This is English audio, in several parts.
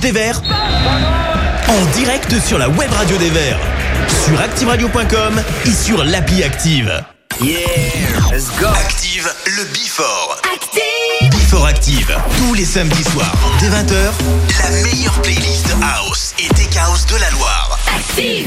Match des Verts en direct sur la web radio des Verts, sur activeradio.com et sur l'appli Active. Yeah, let's go. Active le Before. Active Before Active, tous les samedis soirs, dès 20h, la meilleure playlist House et Tech House de la Loire. Bang,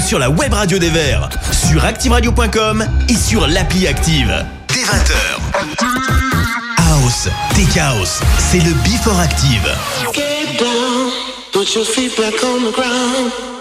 sur la web radio des Verts, sur activeradio.com et sur l'appli Active. Dès 20h. House, des chaos, c'est le Before Active. Get down, put your feet back on the ground.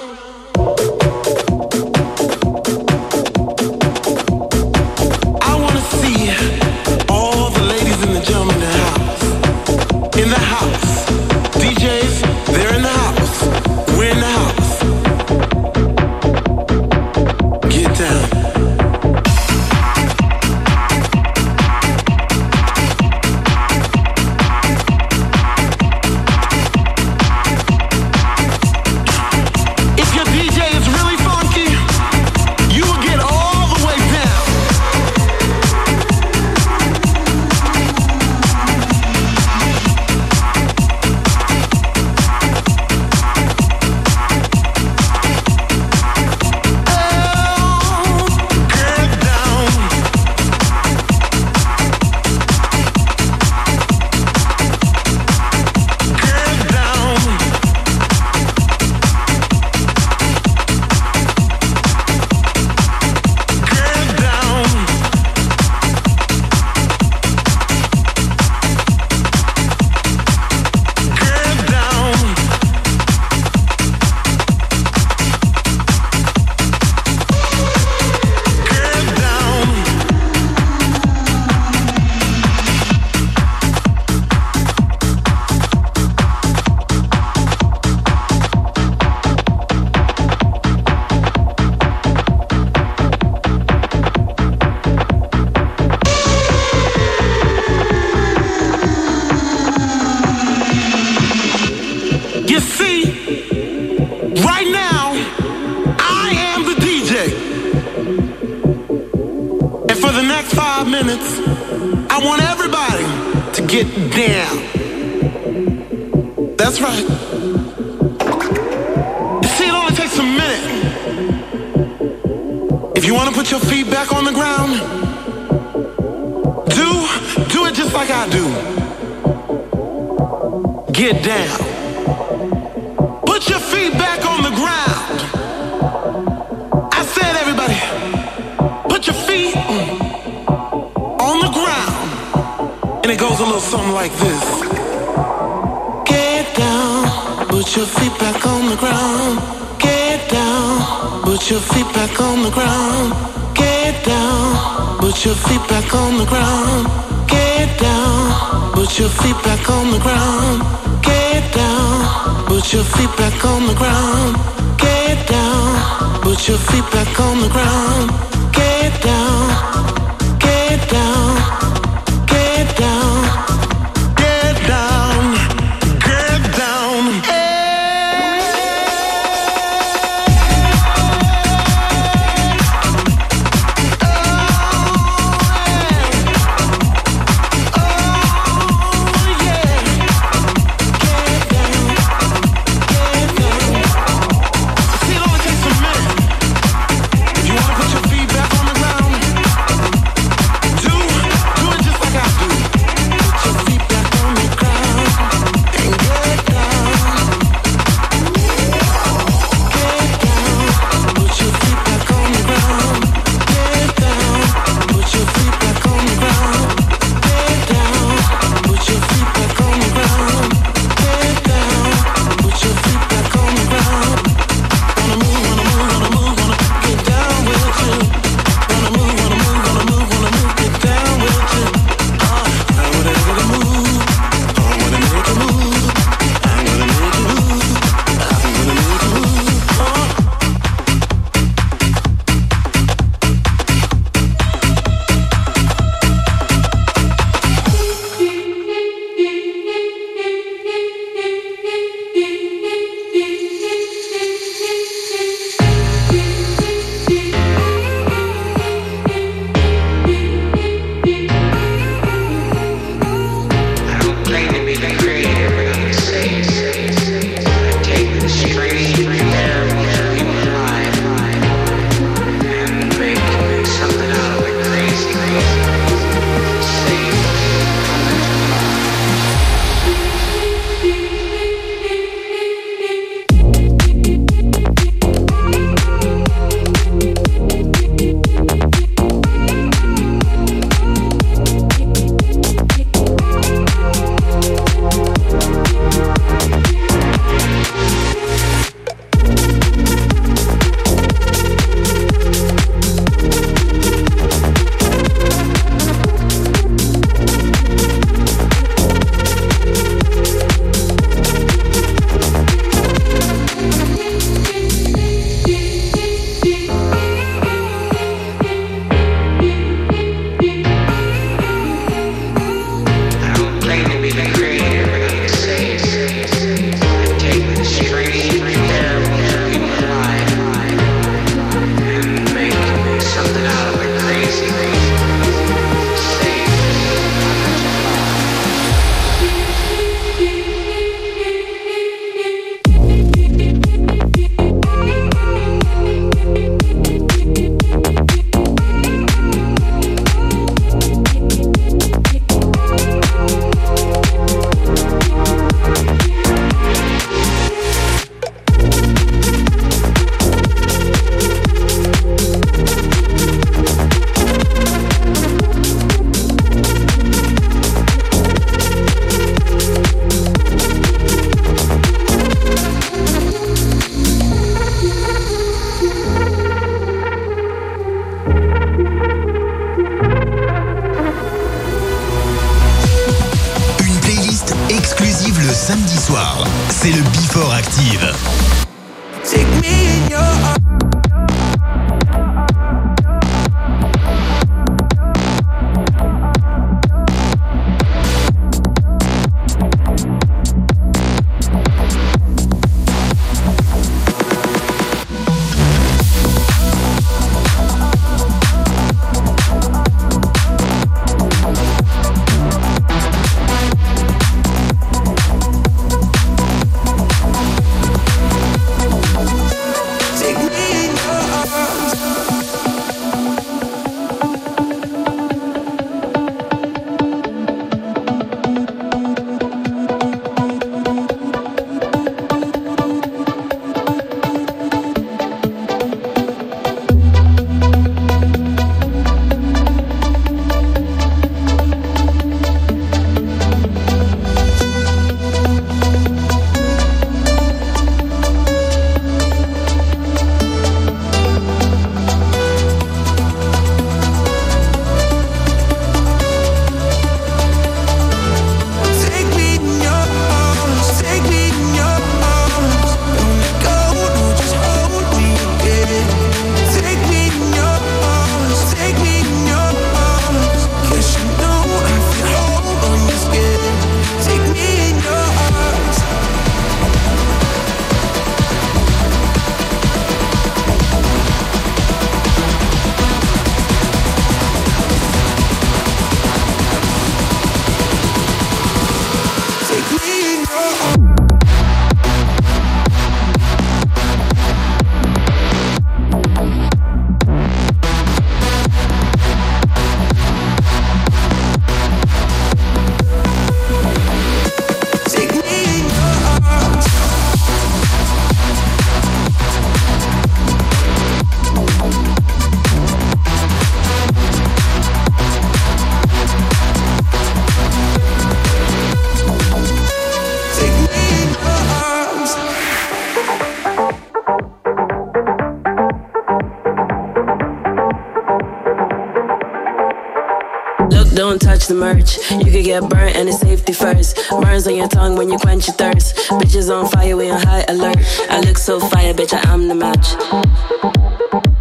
The merch. You could get burnt and it's safety first. Burns on your tongue when you quench your thirst. Bitches on fire, we on high alert. I look so fire, bitch, I am the match.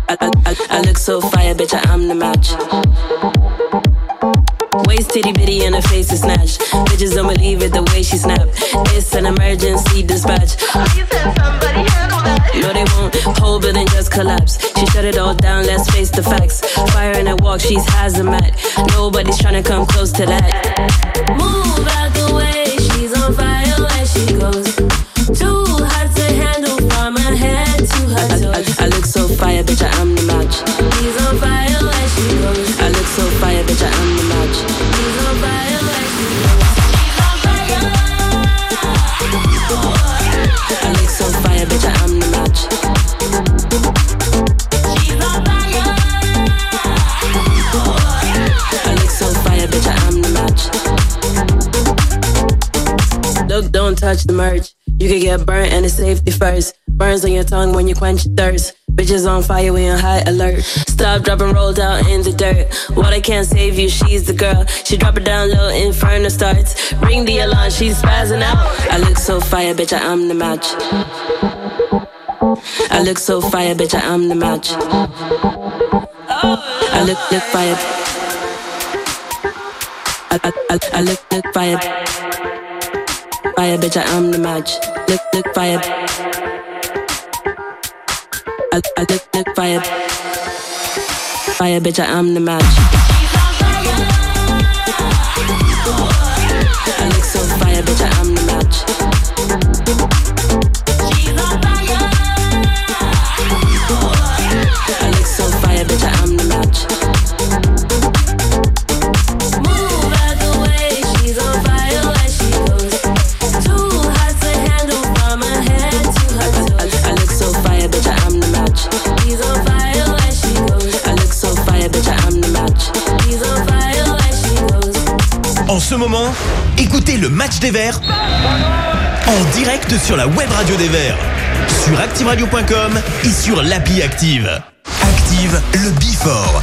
I, I, I, look so fire, bitch, I am the match. Waist titty bitty and her face is snatched. Bitches don't believe it the way she snap. It's an emergency dispatch. No, they won't hold, but then just collapse. She shut it all down, let's face the facts. Fire in her walk, she's hazmat. Nobody's trying to come close to that. Move out the way, she's on fire when she goes. Too hot to handle from her head to her toes. I, I, I look so fire, bitch, I am the match. She's on fire when she goes. I look so fire, bitch, I am the match. First. Burns on your tongue when you quench your thirst. Bitches on fire, we on high alert. Stop, drop, and roll down in the dirt. Water can't save you, she's the girl. She drop it down low, inferno starts. Ring the alarm, she's spazzing out. I look so fire, bitch, I am the match. I look so fire, bitch, I am the match. I look, look fire. I, I, I, I look, look fire. Fire, bitch, I am the match. Look, look fire. I, I look, look fire. Fire, bitch, I am the match. I look so fire, bitch, I am the match. Écoutez le match des Verts en direct sur la web radio des Verts, sur activeradio.com et sur l'appli Active. Active le Bifort.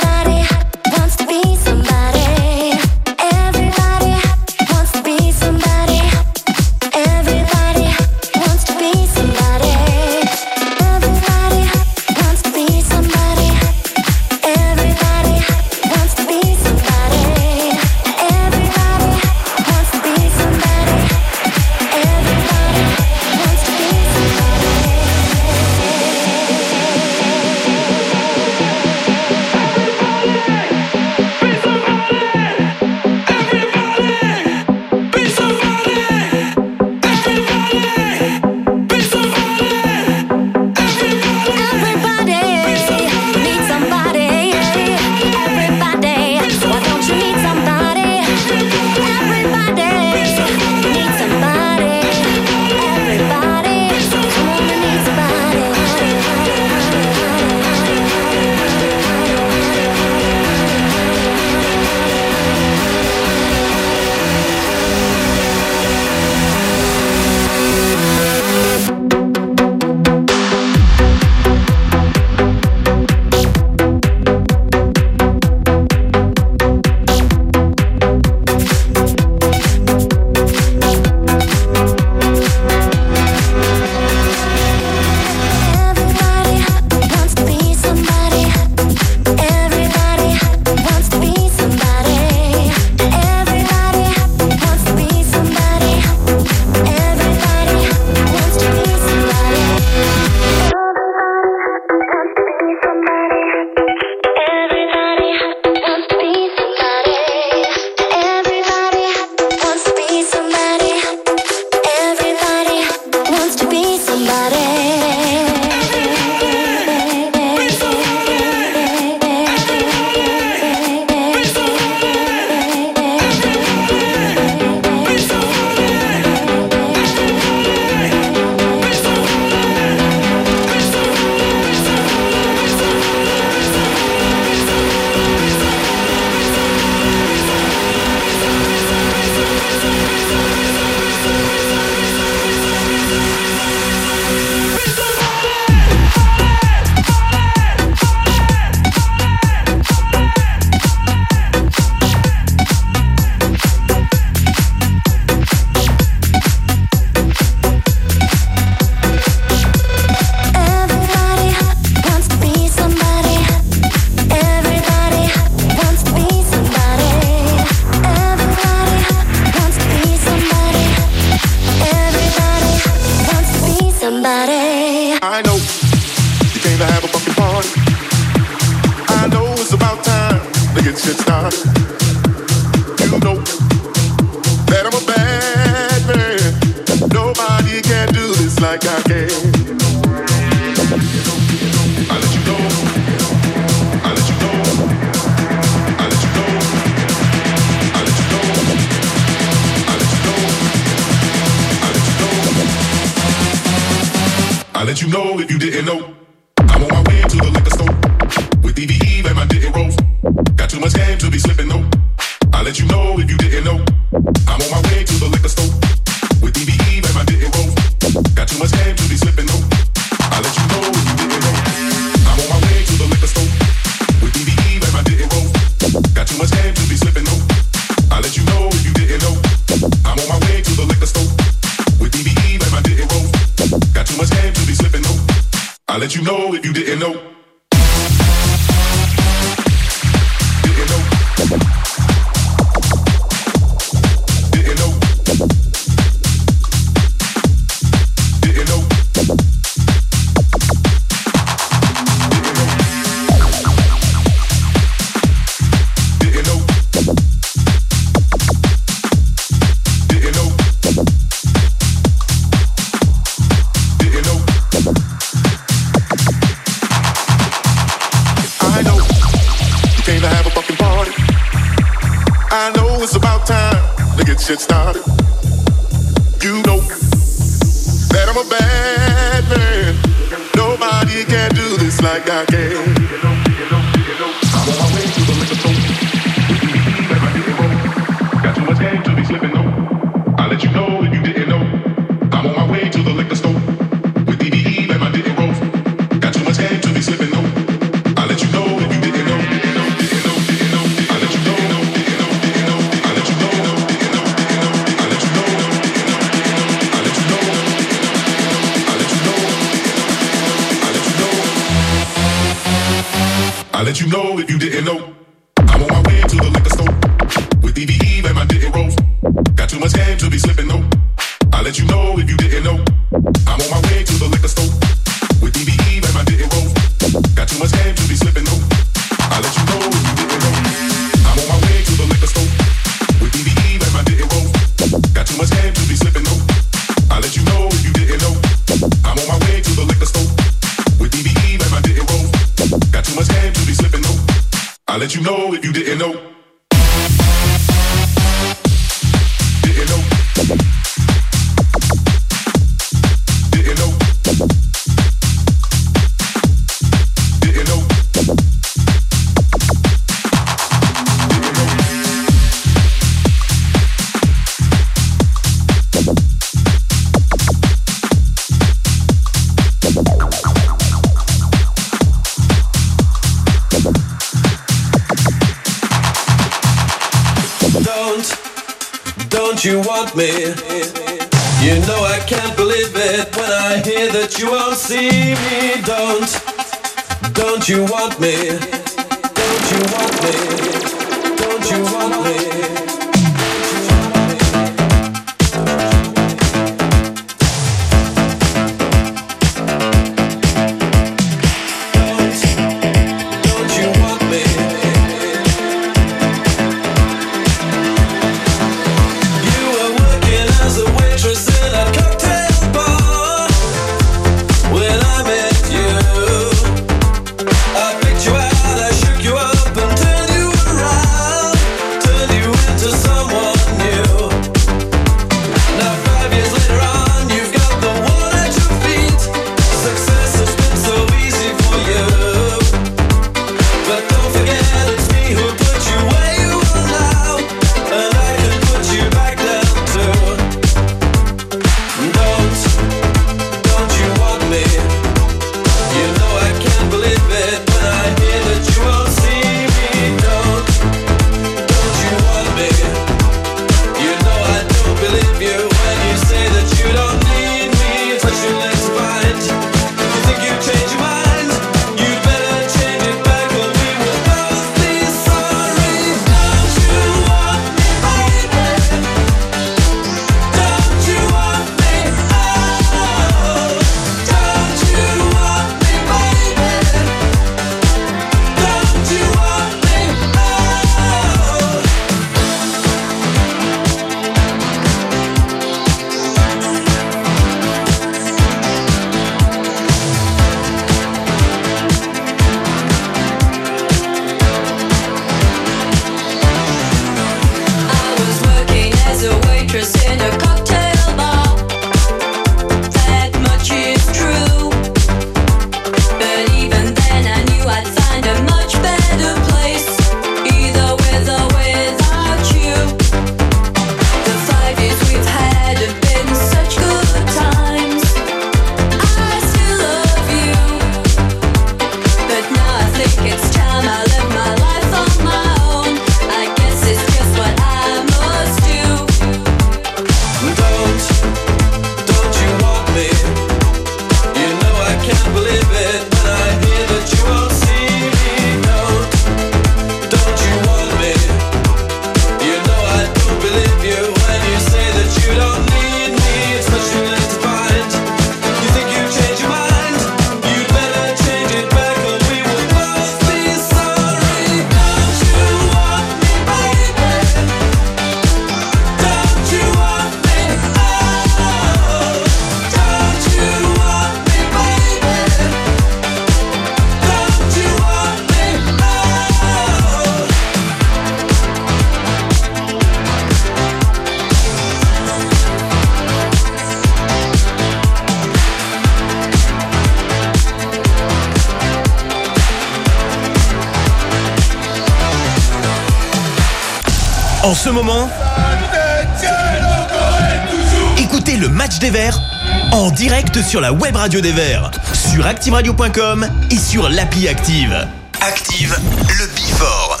sur la web radio des Verts, sur activeradio.com et sur l'appli Active. Active le Bifort.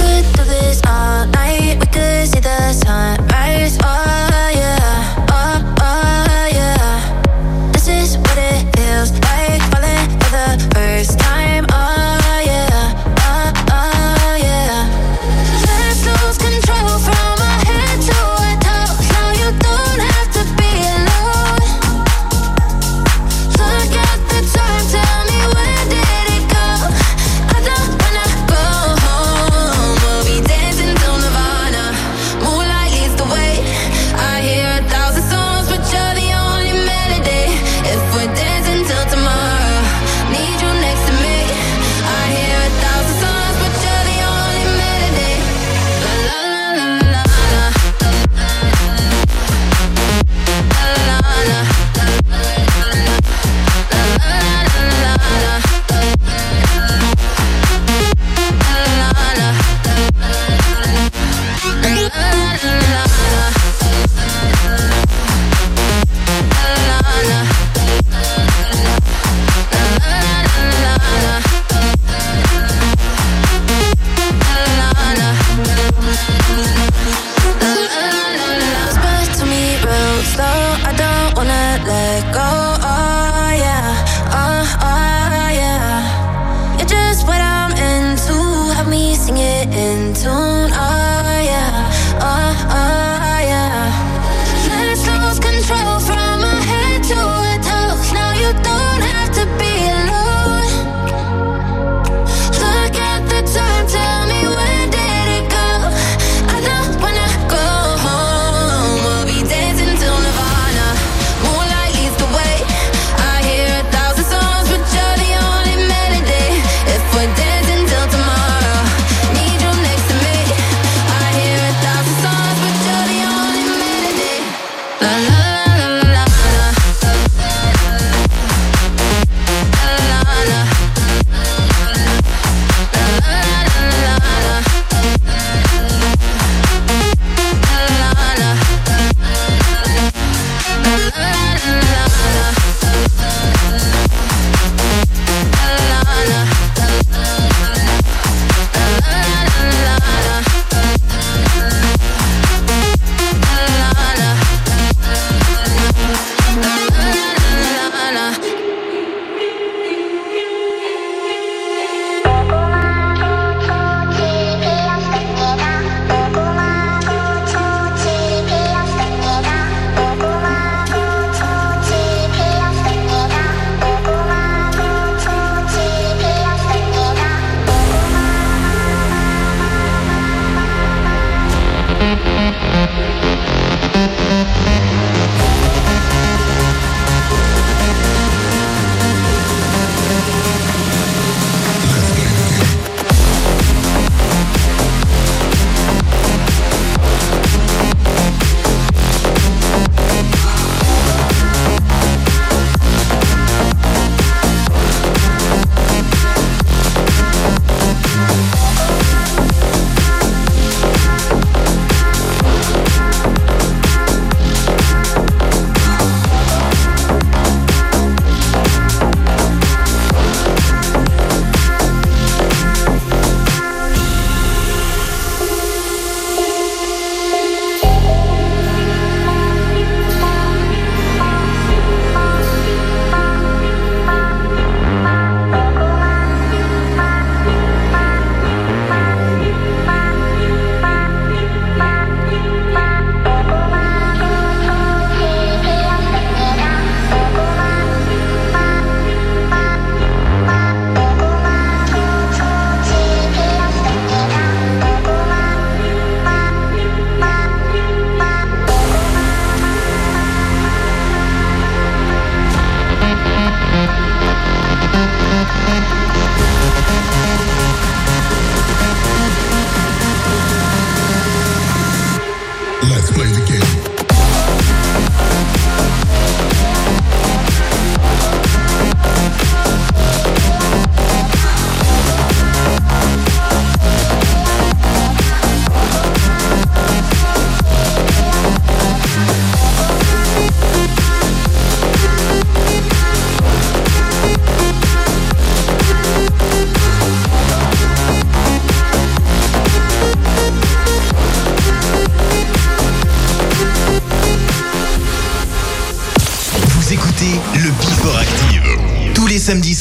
We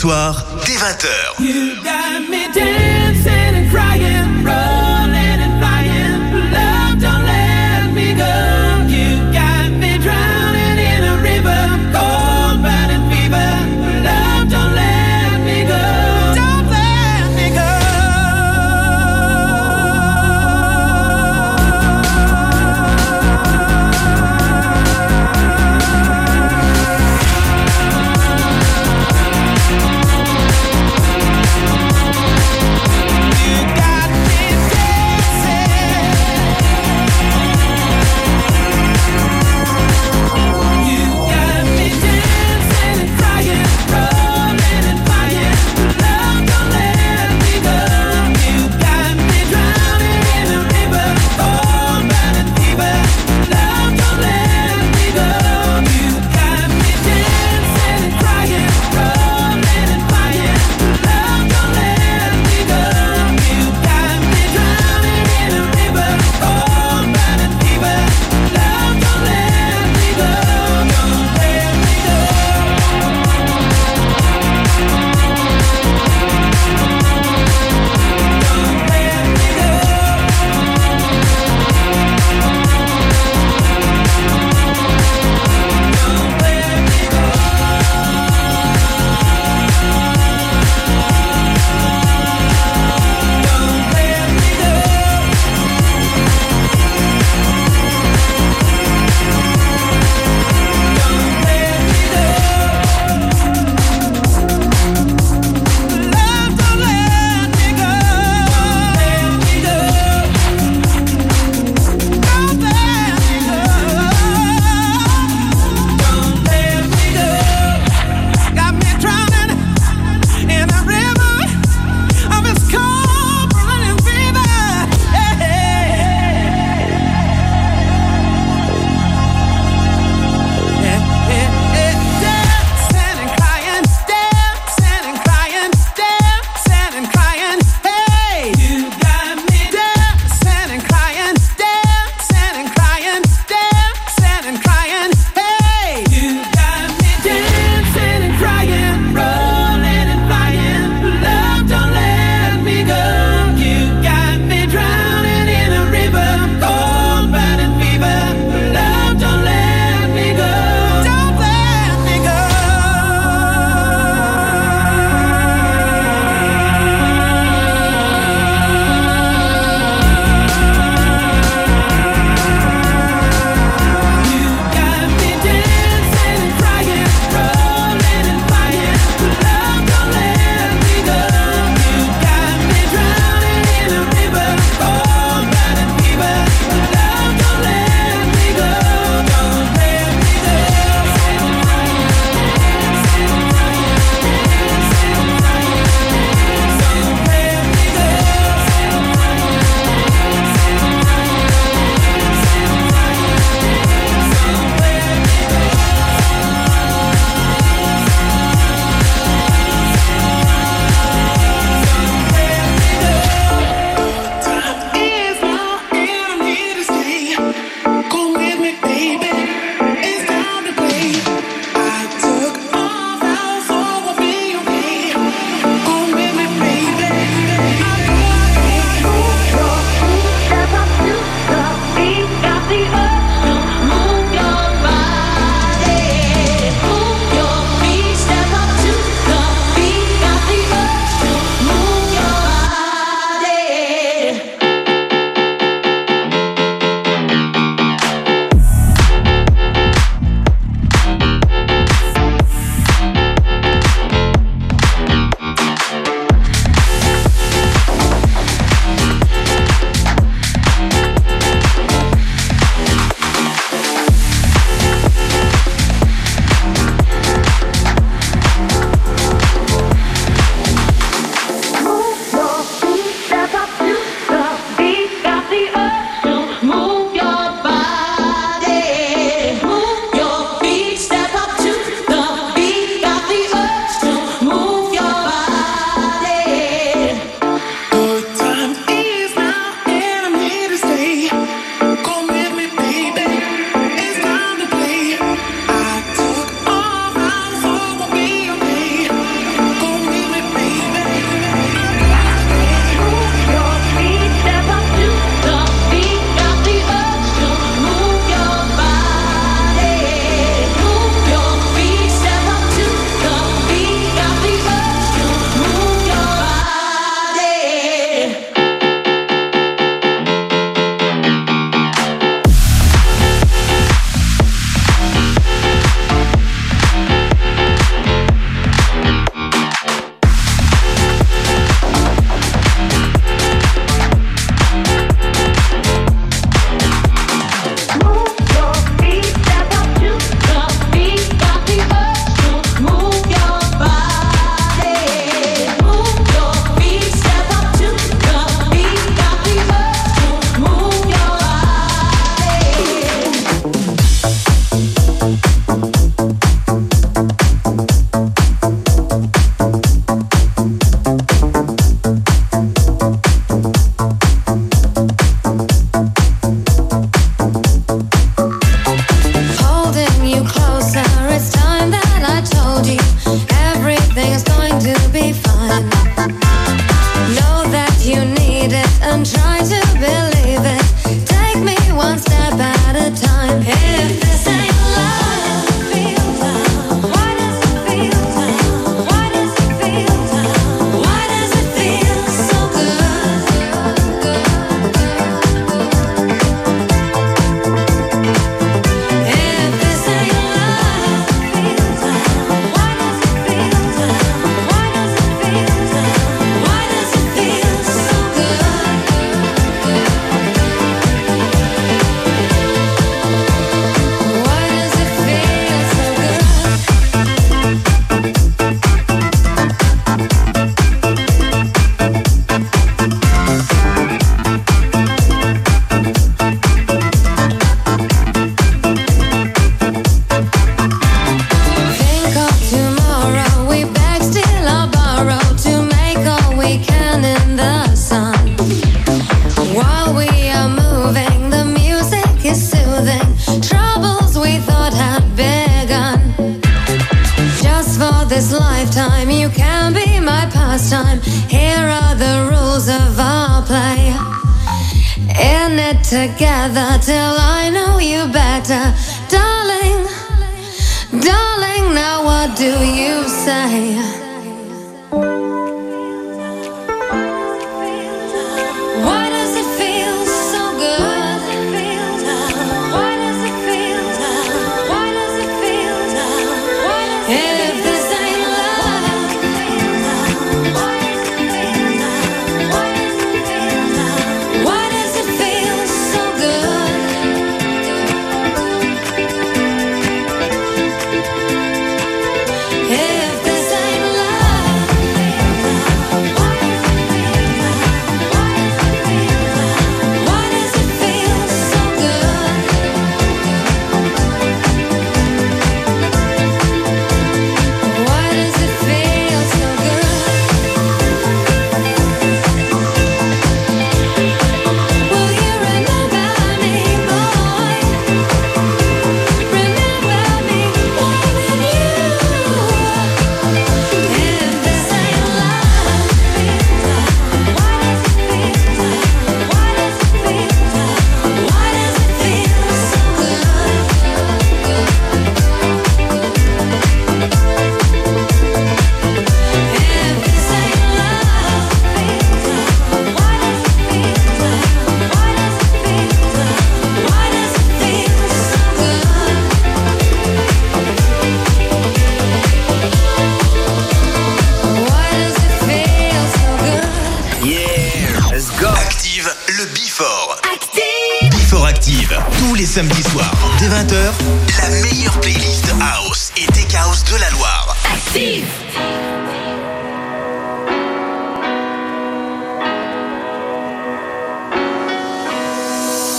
soir.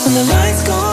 When the lights go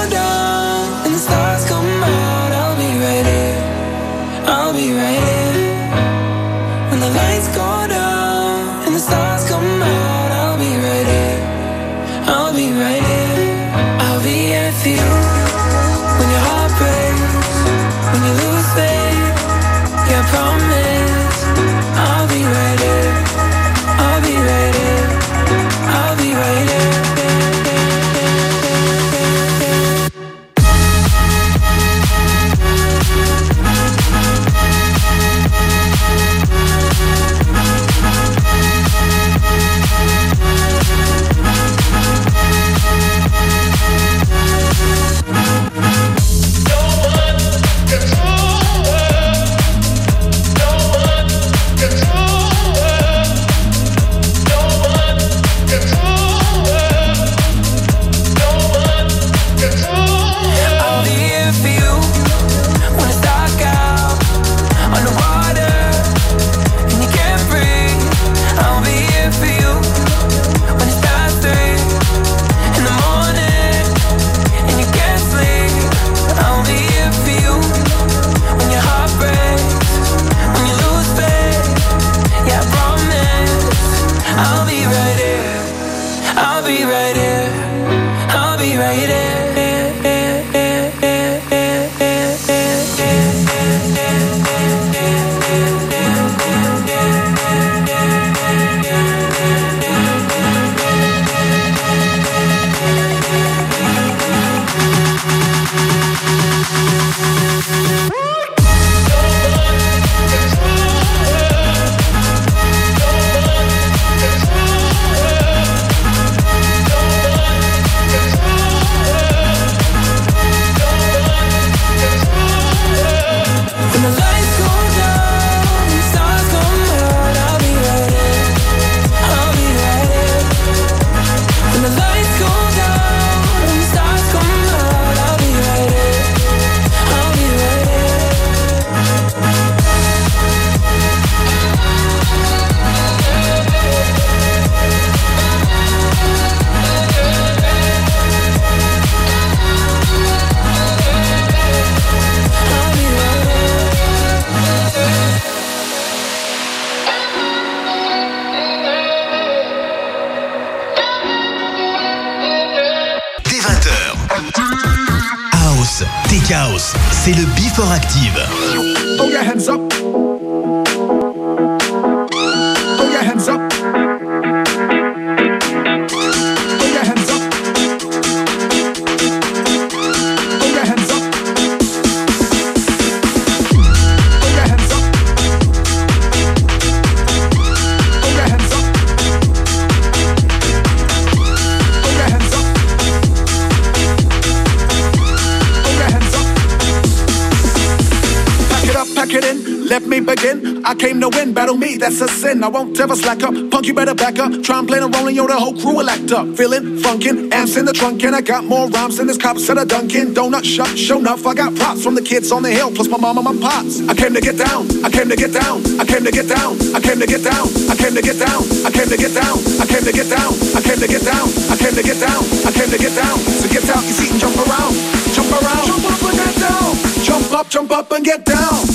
ever slack up. Punk, you better back up. Try and play the role and yo, the whole crew will act up. Feeling funkin', amps in the trunk, and I got more rhymes than this cop said a Dunkin' Donut shop. Show enough, I got props from the kids on the hill, plus my mom and my pops. I came to get down, I came to get down, I came to get down, I came to get down, I came to get down, I came to get down, I came to get down, I came to get down, I came to get down, I came to get down. So get out your seat and jump around, jump around, jump up and get down, jump up, jump up and get down,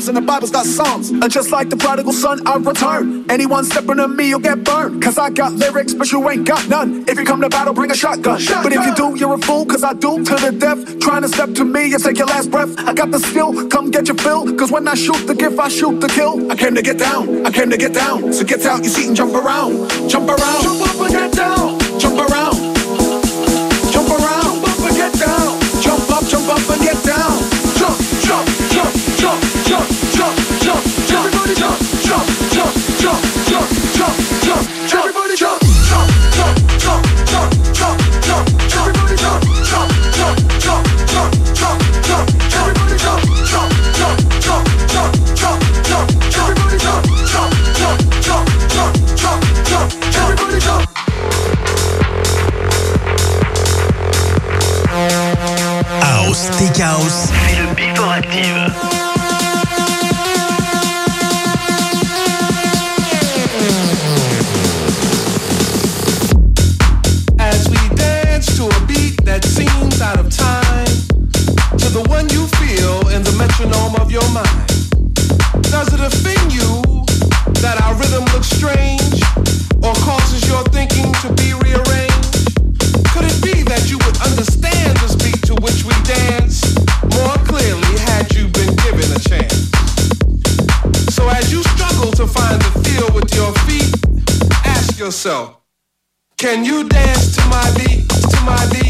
got more rhymes than the Bible's got songs. And just like the prodigal son, I return. Anyone stepping to me, you'll get burned. Cause I got lyrics, but you ain't got none. If you come to battle, bring a shotgun. But if you do, you're a fool, cause I do to the death. Trying to step to me and take your last breath. I got the skill, come get your fill. Cause when I shoot the gift, I shoot the kill. I came to get down, I came to get down. So get out your seat and jump around. Jump around. Jump yourself, can you dance to my beat, to my beat,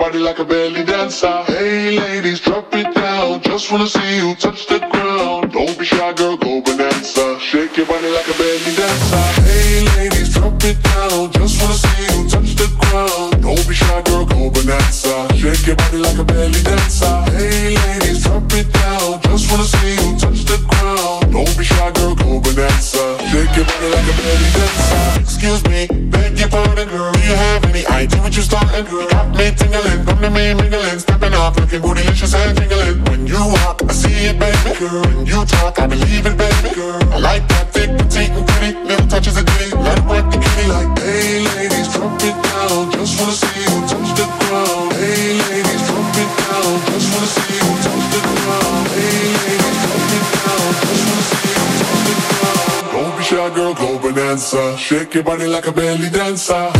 body like a bed. your body like a belly dancer.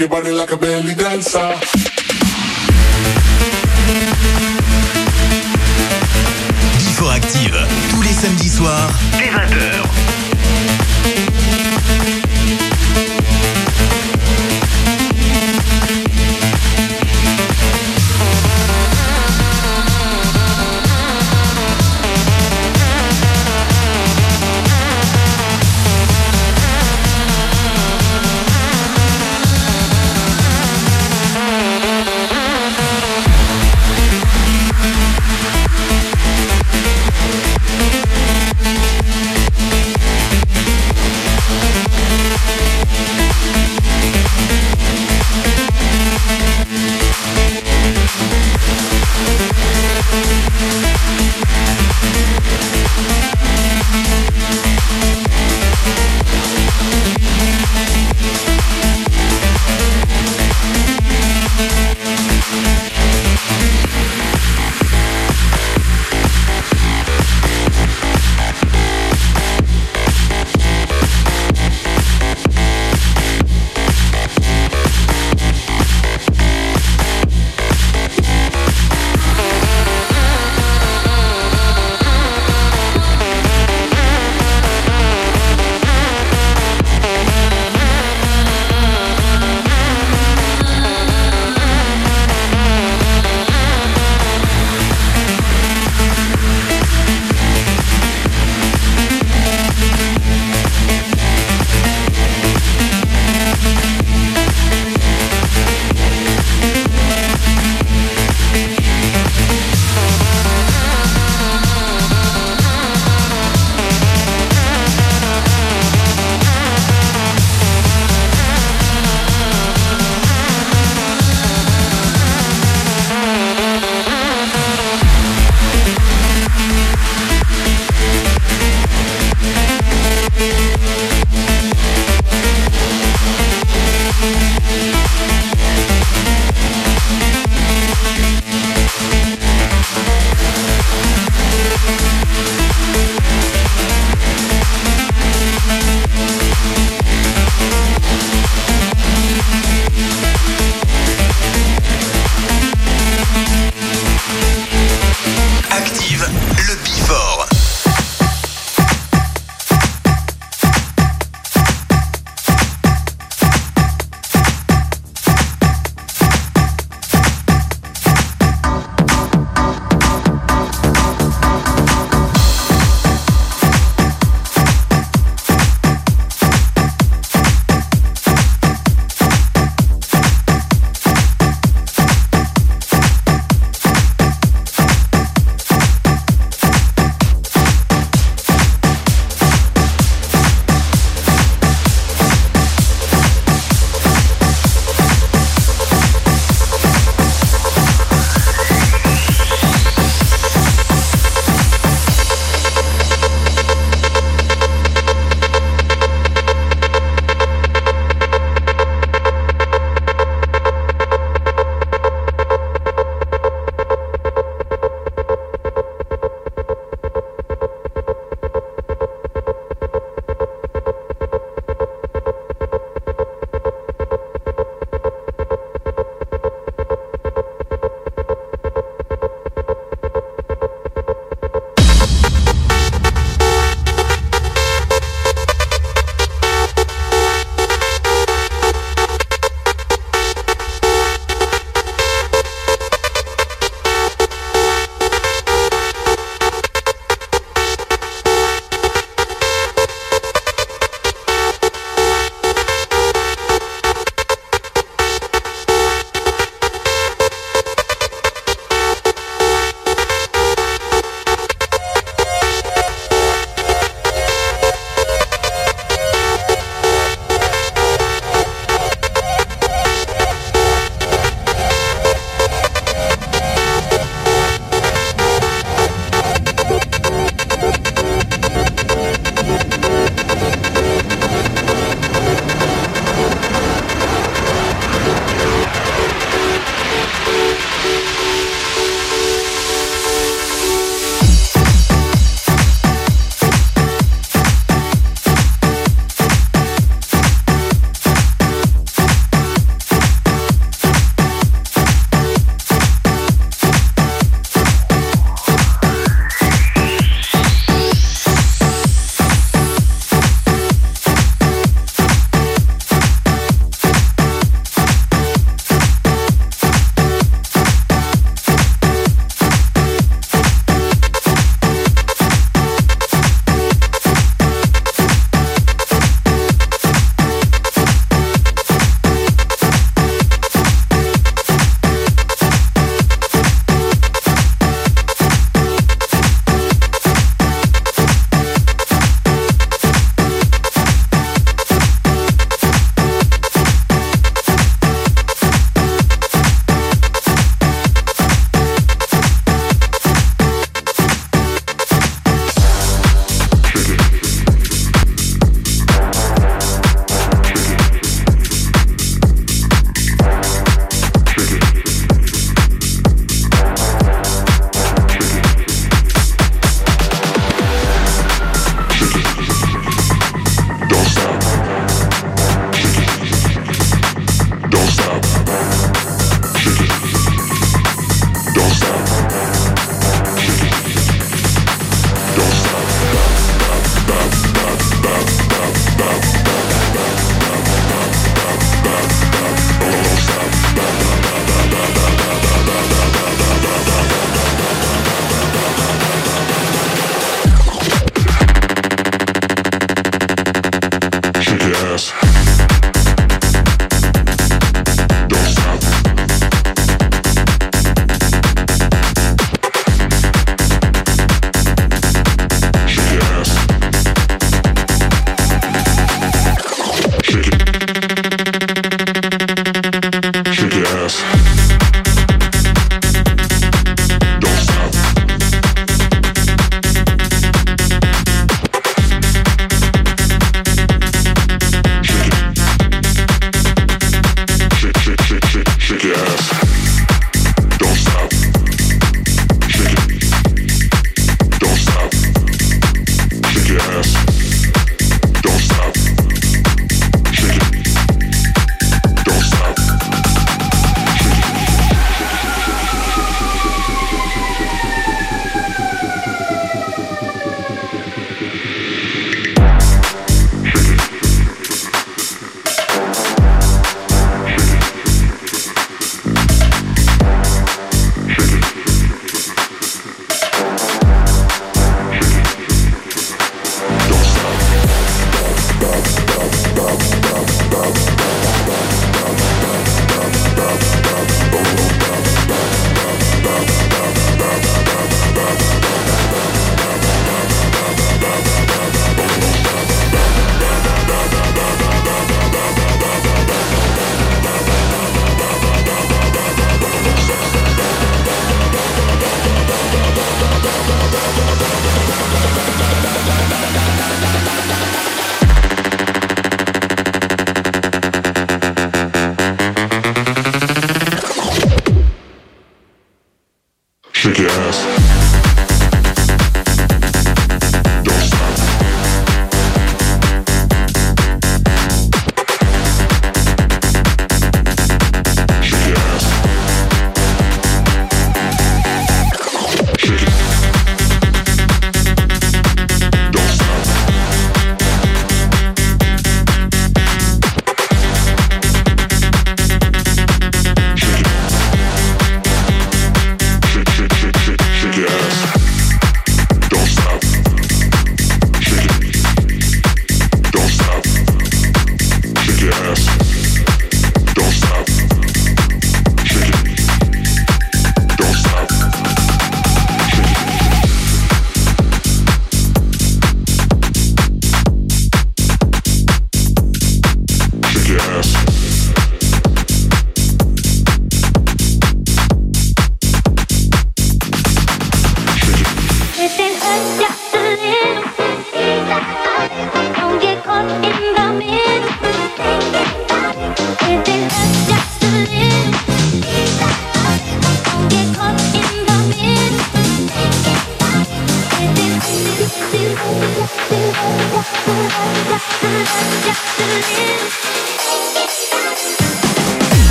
your body like a belly dancer.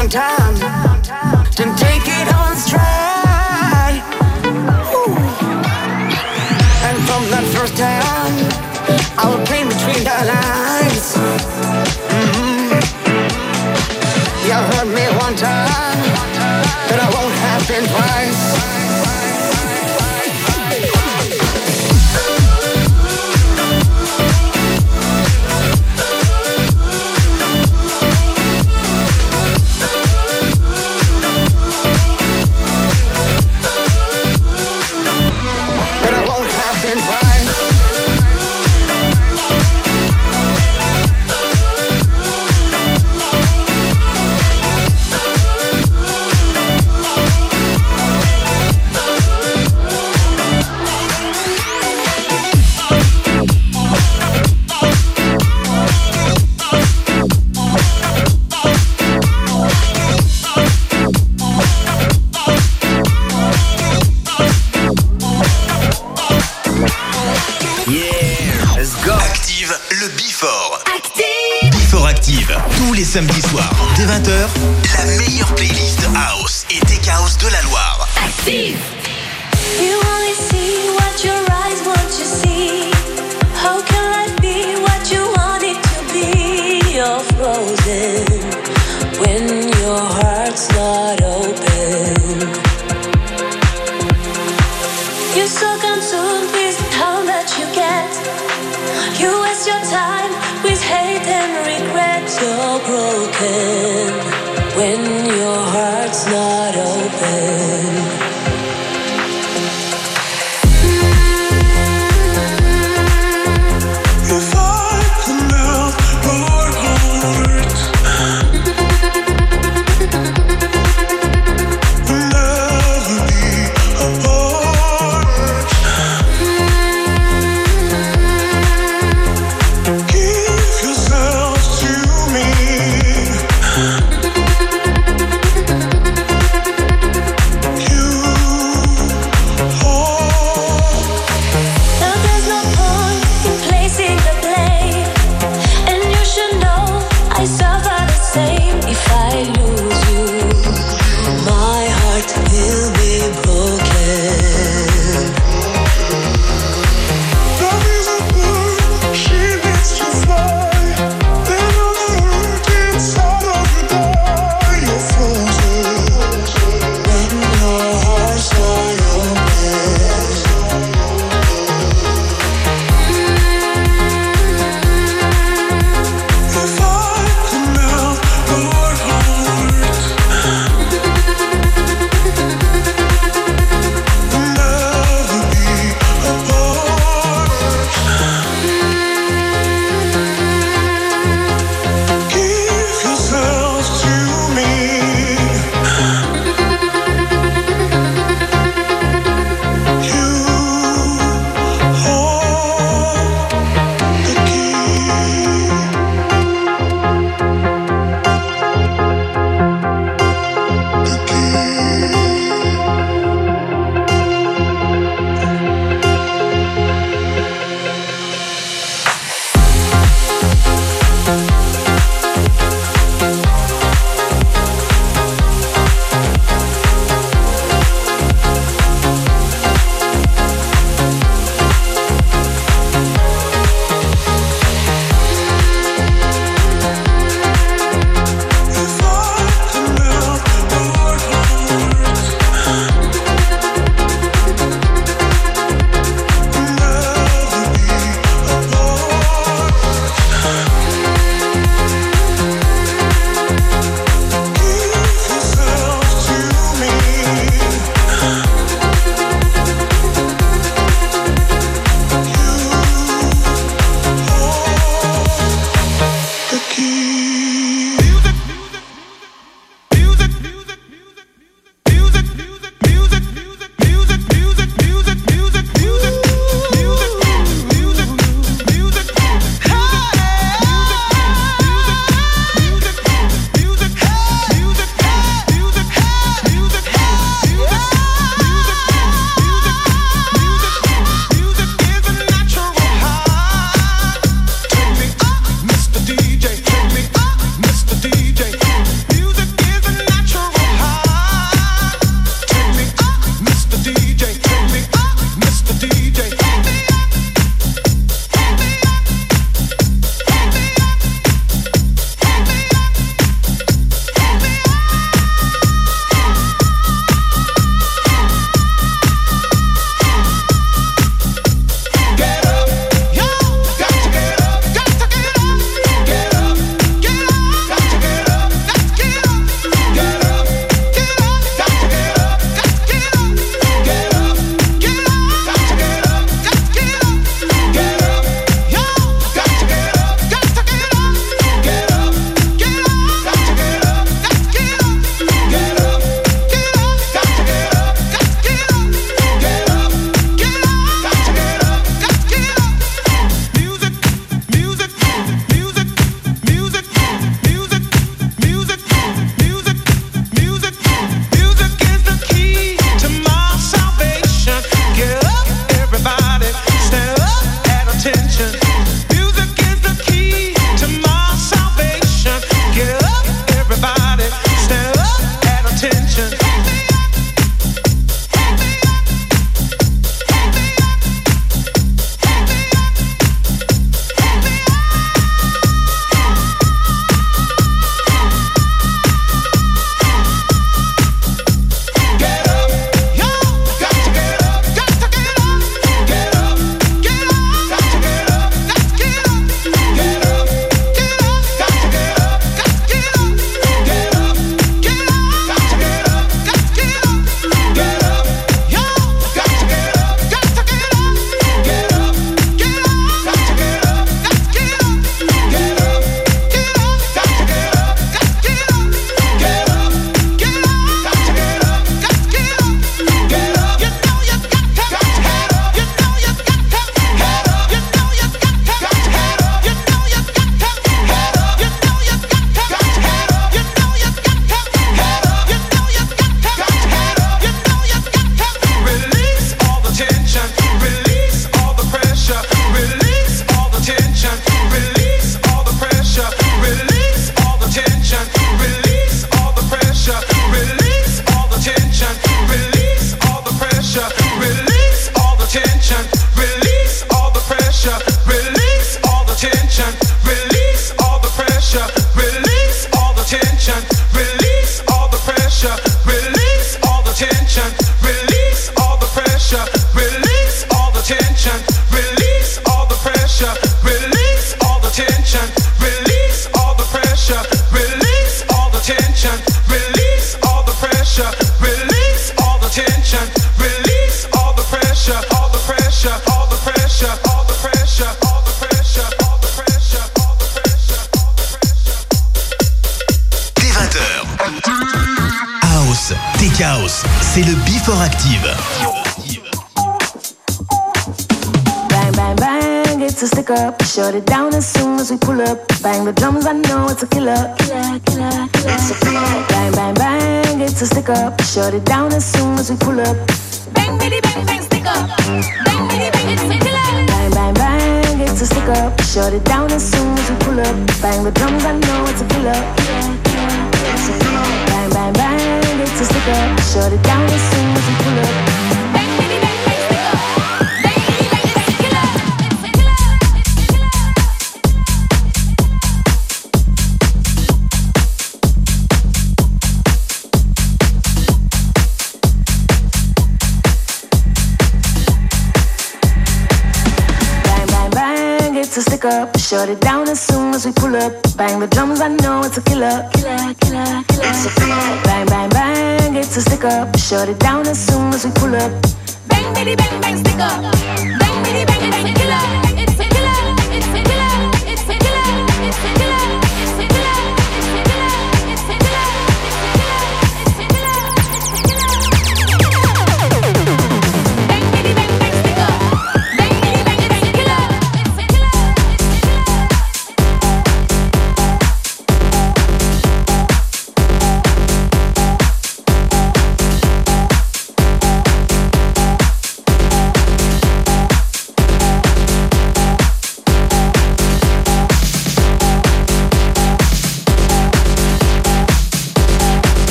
One time. To take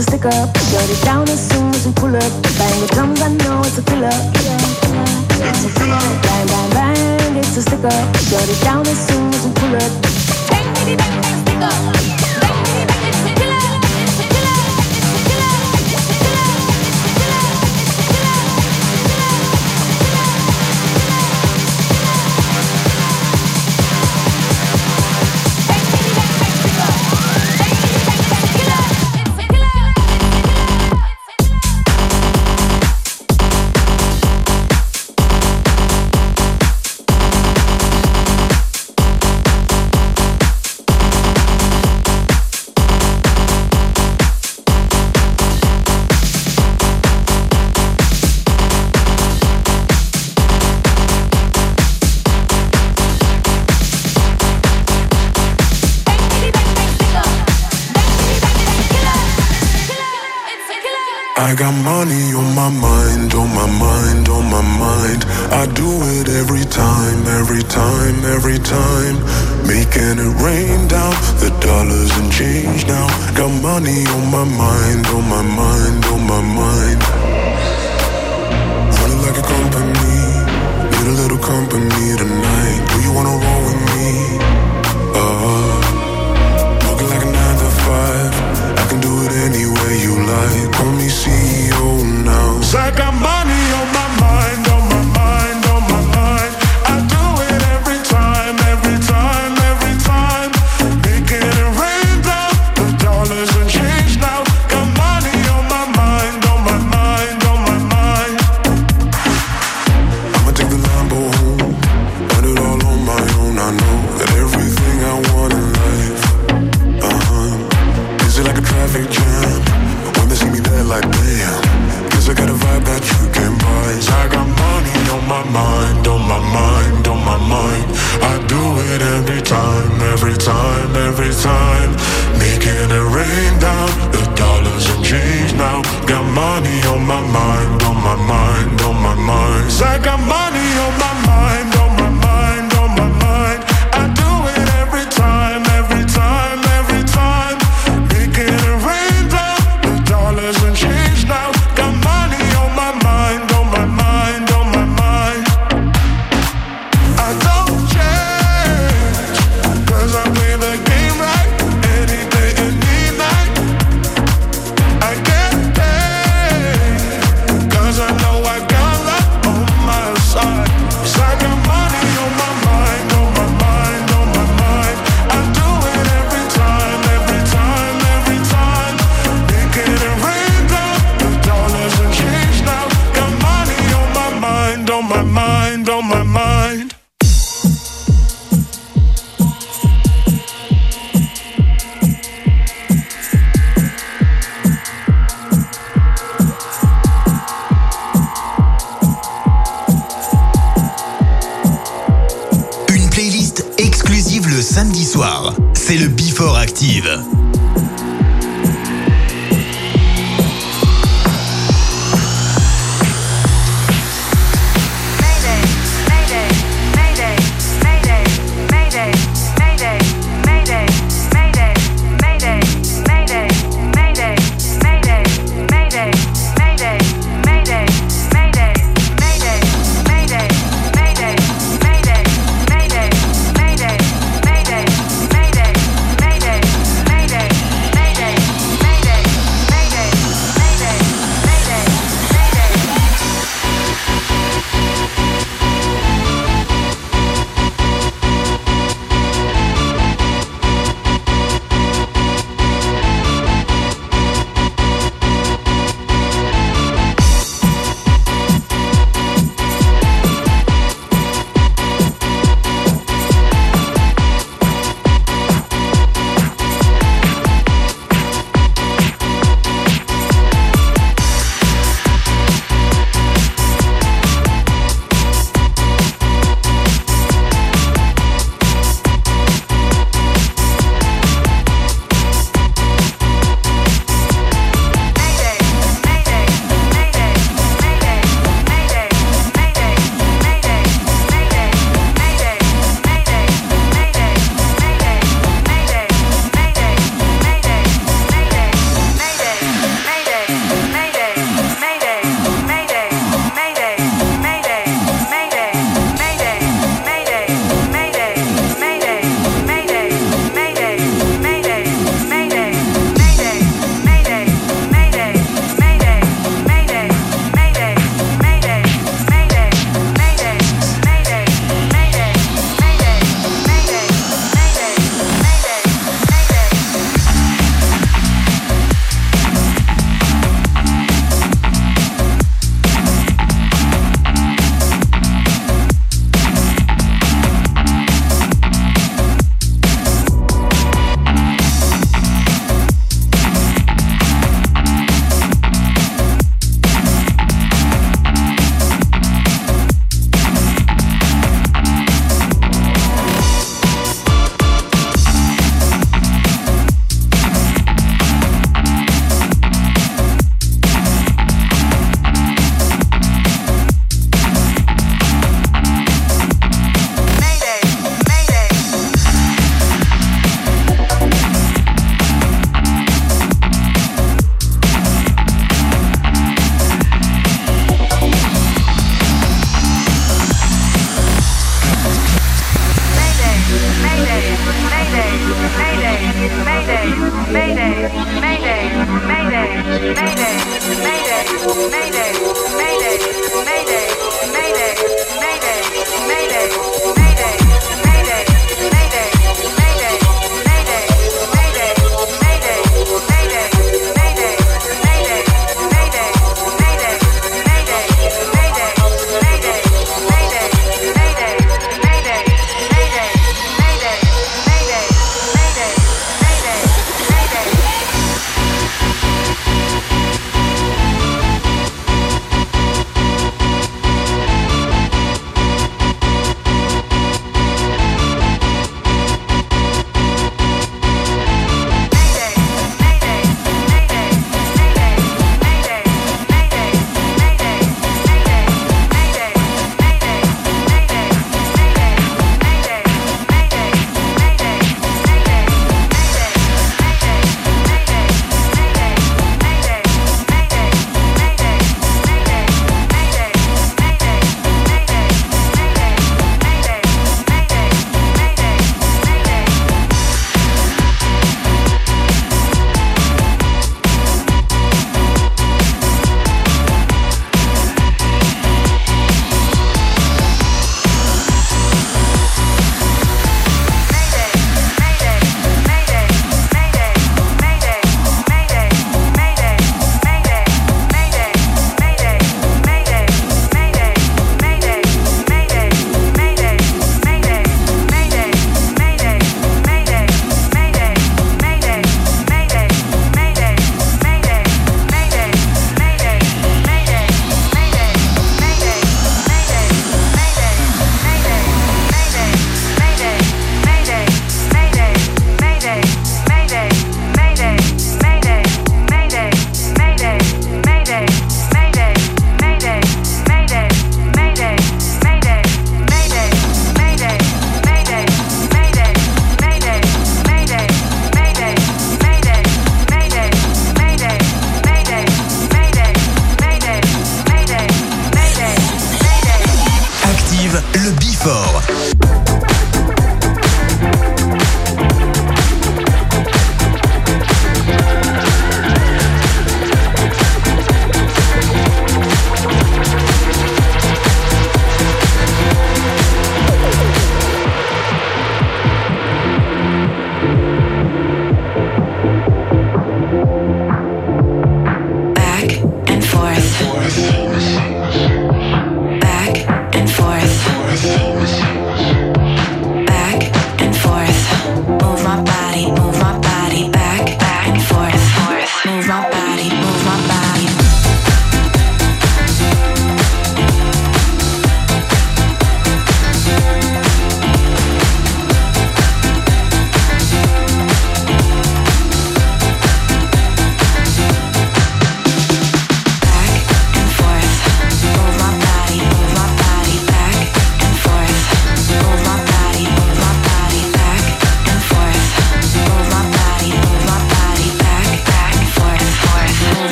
to stick up. Shut it down as soon as we pull up. Bang the drums, I know it's a killer. It's a killer. Bang, bang, bang, it's a stick up. Shut it down as soon as we pull up. Bang, bang, bang, bang, stick up.